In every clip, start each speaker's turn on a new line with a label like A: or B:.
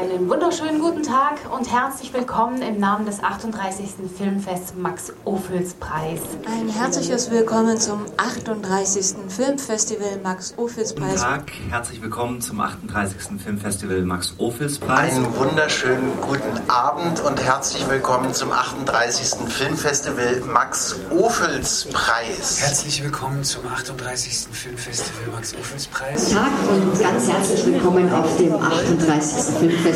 A: Einen wunderschönen guten Tag und herzlich willkommen im Namen des 38. Filmfest Max Ophüls Preis.
B: Ein herzliches Willkommen zum 38. Filmfestival Max Ophüls Preis.
C: Guten Tag, herzlich willkommen zum 38. Filmfestival Max Ophüls Preis.
D: Einen wunderschönen guten Abend und herzlich willkommen zum 38. Filmfestival Max Ophüls Preis.
E: Herzlich willkommen zum 38. Filmfestival Max Ophüls Preis.
F: Guten Tag und ganz herzlich willkommen auf dem 38. Filmfestival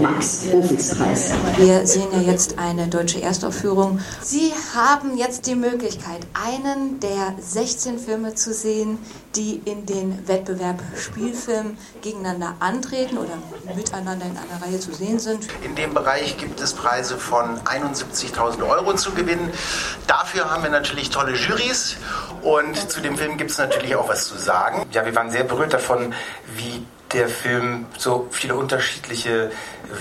F: Max Ophüls Preis.
B: Wir sehen ja jetzt eine deutsche Erstaufführung. Sie haben jetzt die Möglichkeit, einen der 16 Filme zu sehen, die in den Wettbewerb Spielfilm gegeneinander antreten oder miteinander in einer Reihe zu sehen sind.
D: In dem Bereich gibt es Preise von 71.000 Euro zu gewinnen. Dafür haben wir natürlich tolle Jurys und zu dem Film gibt es natürlich auch was zu sagen.
G: Ja, wir waren sehr berührt davon, wie der Film so viele unterschiedliche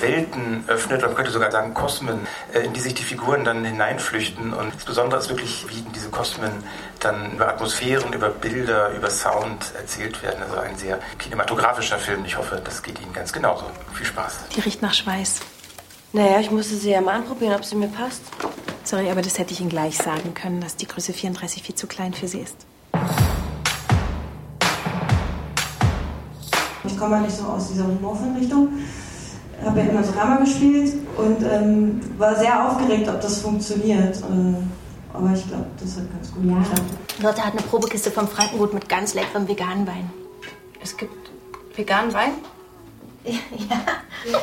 G: Welten öffnet, man könnte sogar sagen Kosmen, äh, in die sich die Figuren dann hineinflüchten. Und das Besondere ist wirklich, wie in diese Kosmen dann über Atmosphären, über Bilder, über Sound erzählt werden. Also ein sehr kinematografischer Film. Ich hoffe, das geht Ihnen ganz genauso. Viel Spaß.
H: Die riecht nach Schweiß.
I: Naja, ich musste sie ja mal anprobieren, ob sie mir passt.
H: Sorry, aber das hätte ich Ihnen gleich sagen können, dass die Größe 34 viel zu klein für Sie ist.
J: Ich komme ja nicht so aus dieser Humorfilmrichtung. Habe ja immer Drama gespielt und ähm, war sehr aufgeregt, ob das funktioniert. Äh, aber ich glaube, das hat ganz gut ja. geklappt.
K: Lotte hat eine Probekiste vom Frankengut mit ganz leckerem veganen Wein.
I: Es gibt veganen Wein?
K: Ja. ja.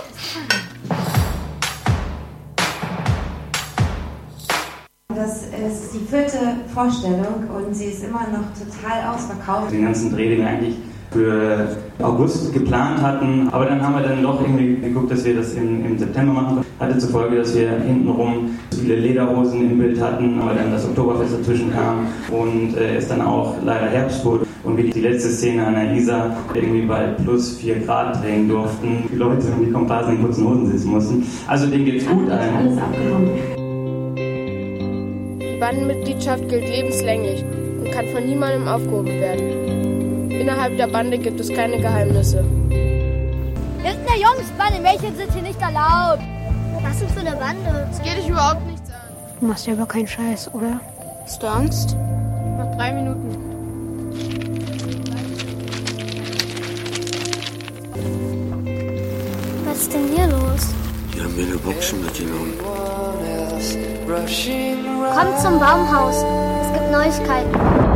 L: Das ist die vierte Vorstellung und sie ist immer noch total ausverkauft.
M: Den ganzen Dreh, den wir eigentlich für August geplant hatten. Aber dann haben wir dann doch irgendwie geguckt, dass wir das im, im September machen. Hatte zur Folge, dass wir hintenrum viele Lederhosen im Bild hatten, aber dann das Oktoberfest dazwischen kam und äh, es dann auch leider Herbst wurde. Und wir die letzte Szene an der Isar irgendwie bei plus 4 Grad drehen durften. Die Leute und die Komparsen in kurzen Hosen sitzen mussten. Also denen geht's gut allen.
L: Alles.
N: Die Bandenmitgliedschaft gilt lebenslänglich und kann von niemandem aufgehoben werden. Innerhalb der Bande gibt es keine Geheimnisse.
O: Wir sind eine Jungsbande, Mädchen sind hier nicht erlaubt.
P: Was denn für eine Bande?
N: Das geht dich überhaupt nichts an.
Q: Du machst ja aber keinen Scheiß, oder?
N: Hast du Angst? Noch drei Minuten.
P: Was ist denn hier los?
R: Die haben mir eine Boxen mitgenommen.
P: Kommt zum Baumhaus. Es gibt Neuigkeiten.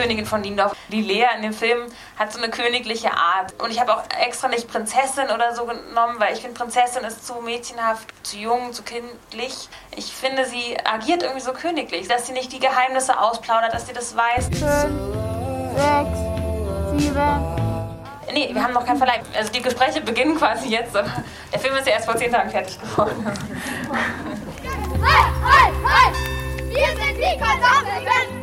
S: Königin von Niendorf. Die Lea in dem Film hat so eine königliche Art. Und ich habe auch extra nicht Prinzessin oder so genommen, weil ich finde, Prinzessin ist zu mädchenhaft, zu jung, zu kindlich. Ich finde, sie agiert irgendwie so königlich, dass sie nicht die Geheimnisse ausplaudert, dass sie das weiß.
N: Fünf, sechs, sieben.
S: Nee, wir haben noch keinen Verleih. Also die Gespräche beginnen quasi jetzt. Aber der Film ist ja erst vor zehn Tagen fertig geworden.
O: Halt, halt, halt! Wir sind die Kartoffeln!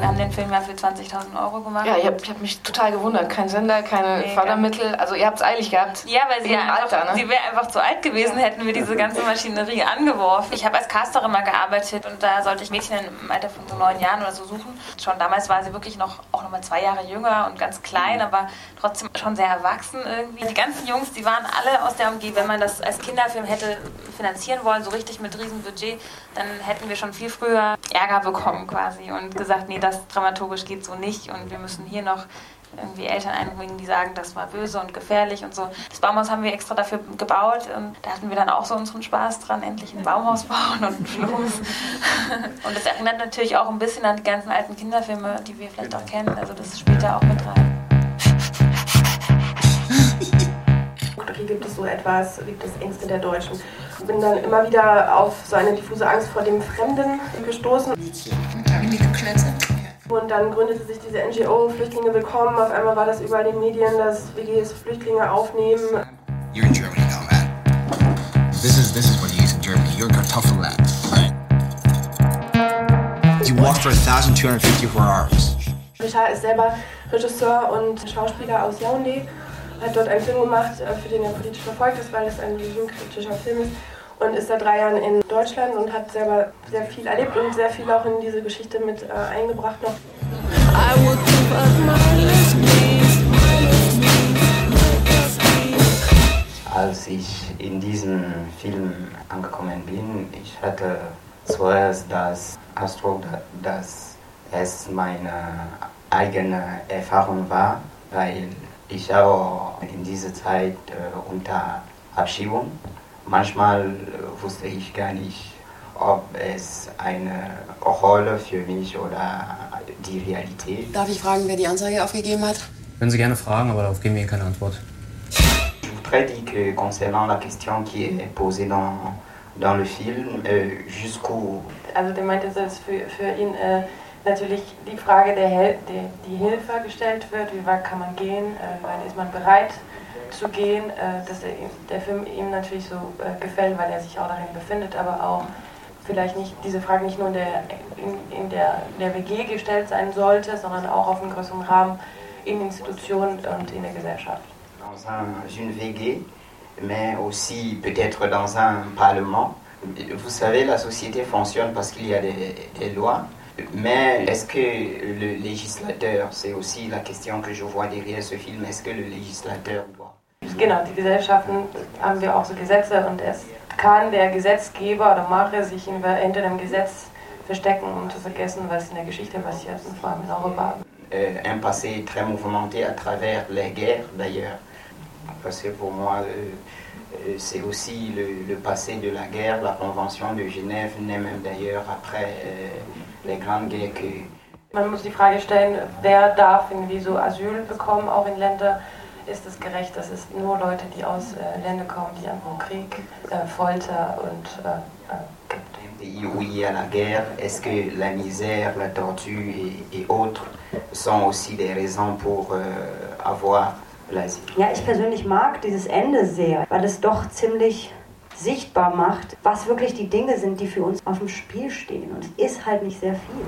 S: Wir haben den Film ja für 20.000 Euro gemacht.
I: Ja, ich habe hab mich total gewundert. Kein Sender, keine
S: Nee,
I: Fördermittel. Also ihr habt es eilig gehabt.
S: Ja, weil sie ja einfach,
I: Alter, ne?
S: sie wäre einfach zu alt gewesen, hätten wir diese ganze Maschinerie angeworfen. Ich habe als Casterin mal gearbeitet und da sollte ich Mädchen im Alter von so neun Jahren oder so suchen. Schon damals war sie wirklich noch auch noch mal zwei Jahre jünger und ganz klein, aber trotzdem schon sehr erwachsen irgendwie. Die ganzen Jungs, die waren alle aus der Umgebung. Wenn man das als Kinderfilm hätte finanzieren wollen, so richtig mit Riesenbudget, dann hätten wir schon viel früher Ärger bekommen quasi und gesagt, nee, das dramaturgisch geht so nicht und wir müssen hier noch irgendwie Eltern einbringen, die sagen, das war böse und gefährlich und so. Das Baumhaus haben wir extra dafür gebaut und da hatten wir dann auch so unseren Spaß dran, endlich ein Baumhaus bauen und ein Floß. Und das erinnert natürlich auch ein bisschen an die ganzen alten Kinderfilme, die wir vielleicht auch kennen. Also das spielt da auch mit rein.
N: Hier gibt es so etwas, gibt es Ängste der Deutschen. Ich bin dann immer wieder auf so eine diffuse Angst vor dem Fremden gestoßen. Und dann gründete sich diese NGO Flüchtlinge willkommen. Auf einmal war das überall in den Medien, dass WGs Flüchtlinge aufnehmen.
T: You're in Germany now, man. This is this is what you use in Germany. You're Kartoffelland, right? You walk for 1,254 hours.
N: Richard ist selber Regisseur und Schauspieler aus Yaoundé. Hat dort einen Film gemacht, äh, für den er politisch verfolgt ist, weil es ein regimekritischer Film ist. und ist seit drei Jahren in Deutschland und hat selber sehr viel erlebt und sehr viel auch in diese Geschichte mit äh, eingebracht noch.
U: Als ich in diesen Film angekommen bin, ich hatte zuerst das Ausdruck, dass es meine eigene Erfahrung war, weil ich auch in dieser Zeit äh, unter Abschiebung. Manchmal äh, wusste ich gar nicht, ob es eine Rolle für mich oder die Realität.
V: Darf ich fragen, wer die Anzeige aufgegeben hat?
W: Können Sie gerne fragen, aber darauf geben wir Ihnen keine Antwort.
U: Je voudrais dire que concernant la question qui est posée dans, dans le film, euh, jusqu'où...
N: Also der meinte, dass für, für ihn äh, natürlich die Frage der, Hel der die Hilfe gestellt wird, wie weit kann man gehen, äh, wann ist man bereit zu gehen, äh, dass er, der Film ihm natürlich so äh, gefällt, weil er sich auch darin befindet, aber auch vielleicht nicht diese Frage nicht nur in der, in, in der, der WG gestellt sein sollte, sondern auch auf einem größeren Rahmen in Institutionen und in der Gesellschaft.
U: Dans un, une WG, mais aussi peut-être dans un parlement. Vous savez, la société fonctionne parce qu'il y a des, des lois. Mais est-ce que le législateur, c'est aussi la question que je vois derrière ce film, est-ce que le législateur doit...
N: Genau, die Gesellschaften haben wir auch so Gesetze und es kann der Gesetzgeber oder Macher sich hinter dem Gesetz verstecken, um zu vergessen, was in der Geschichte passiert, vor allem in Europa.
U: Euh, un passé très mouvementé à travers les guerres d'ailleurs. Parce que pour moi, euh, c'est aussi le, le, passé de la guerre, la Convention de Genève naît même d'ailleurs après
N: Man muss die Frage stellen, wer darf irgendwie so Asyl bekommen, auch in Ländern, ist es gerecht, dass es nur Leute, die aus äh, Ländern kommen, die einfach Krieg, äh, Folter und äh,
U: pays où il y a la guerre, est-ce que la misère, la torture et, et, autres sont aussi des raisons pour euh, avoir l'asile?
X: Ja, ich persönlich mag dieses Ende sehr, weil es doch ziemlich sichtbar macht, was wirklich die Dinge sind, die für uns auf dem Spiel stehen. Und es ist halt nicht sehr viel.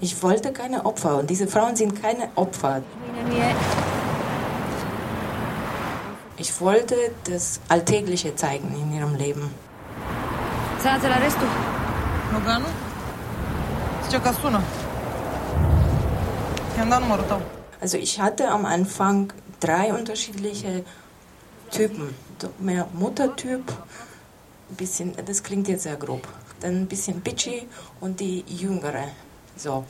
Y: Ich wollte keine Opfer und diese Frauen sind keine Opfer. Ich wollte das Alltägliche zeigen in ihrem Leben. Also ich hatte am Anfang drei unterschiedliche Typen. Mehr Muttertyp, ein bisschen, das klingt jetzt sehr grob. Dann ein bisschen bitchy und die jüngere. So.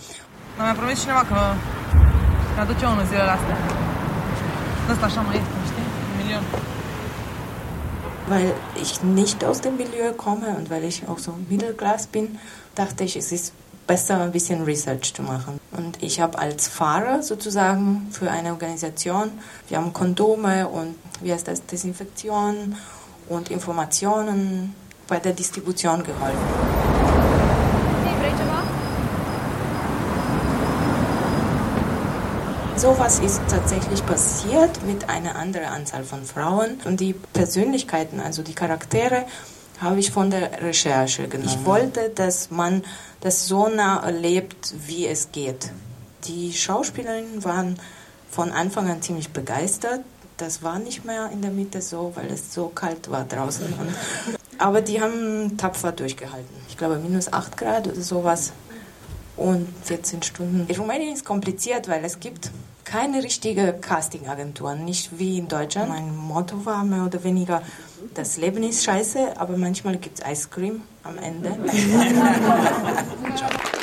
Z: Dar mi-a promis cineva că mi-aduce unul zilele astea. Ăsta așa mai ieftin, știi? Un milion.
Y: Weil ich nicht aus dem Milieu komme und weil ich auch so Mittelklass bin, dachte ich, es ist besser, ein bisschen Research zu machen. Und ich habe als Fahrer sozusagen für eine Organisation, wir haben Kondome und wie heißt das, Desinfektion und Informationen bei der Distribution geholfen. Sowas ist tatsächlich passiert mit einer anderen Anzahl von Frauen und die Persönlichkeiten, also die Charaktere, habe ich von der Recherche genommen. Ich wollte, dass man das so nah erlebt, wie es geht. Die Schauspielerinnen waren von Anfang an ziemlich begeistert. Das war nicht mehr in der Mitte so, weil es so kalt war draußen. Aber die haben tapfer durchgehalten. Ich glaube minus 8 Grad oder sowas und 14 Stunden. Rumänien ist kompliziert, weil es gibt keine richtige Castingagentur, nicht wie in Deutschland. Mein Motto war mehr oder weniger, das Leben ist scheiße, aber manchmal gibt es Ice Cream am Ende.